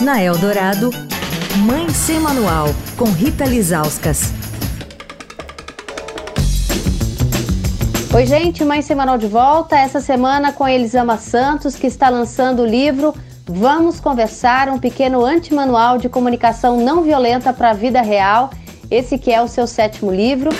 Na Eldorado, Mãe Sem Manual, com Rita Lizauskas. Oi, gente, Mãe Sem Manual de volta. Essa semana com Elisama Santos, que está lançando o livro Vamos Conversar, um pequeno antimanual de comunicação não violenta para a vida real. Esse que é o seu sétimo livro.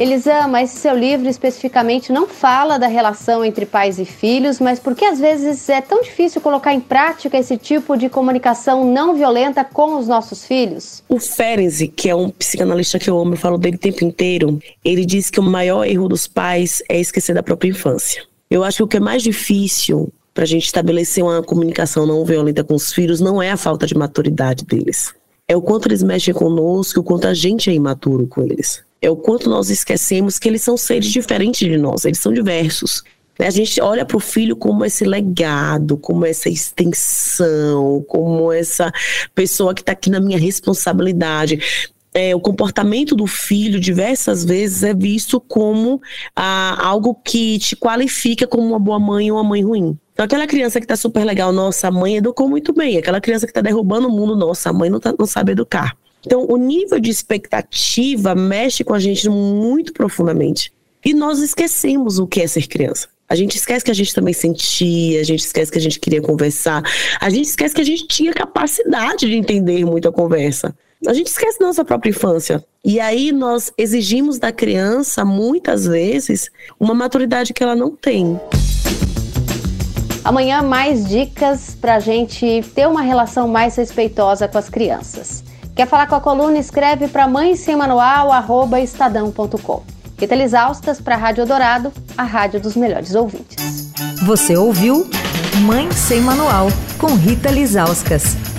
Elisama, esse seu livro especificamente não fala da relação entre pais e filhos, mas por que às vezes é tão difícil colocar em prática esse tipo de comunicação não violenta com os nossos filhos? O Ferenczi, que é um psicanalista que eu amo, eu falo dele o tempo inteiro, ele diz que o maior erro dos pais é esquecer da própria infância. Eu acho que o que é mais difícil para a gente estabelecer uma comunicação não violenta com os filhos não é a falta de maturidade deles. É o quanto eles mexem conosco, o quanto a gente é imaturo com eles é o quanto nós esquecemos que eles são seres diferentes de nós, eles são diversos. A gente olha para o filho como esse legado, como essa extensão, como essa pessoa que está aqui na minha responsabilidade. É, o comportamento do filho diversas vezes é visto como ah, algo que te qualifica como uma boa mãe ou uma mãe ruim. Então, aquela criança que está super legal, nossa, a mãe educou muito bem. Aquela criança que está derrubando o mundo, nossa, a mãe não, tá, não sabe educar. Então, o nível de expectativa mexe com a gente muito profundamente. E nós esquecemos o que é ser criança. A gente esquece que a gente também sentia, a gente esquece que a gente queria conversar, a gente esquece que a gente tinha capacidade de entender muito a conversa. A gente esquece nossa própria infância. E aí nós exigimos da criança, muitas vezes, uma maturidade que ela não tem. Amanhã, mais dicas para a gente ter uma relação mais respeitosa com as crianças. Quer falar com a coluna? Escreve para mãe sem manual, arroba estadão.com. Rita Lisauskas para a Rádio Dourado, a rádio dos melhores ouvintes. Você ouviu Mãe Sem Manual, com Rita Lisauskas.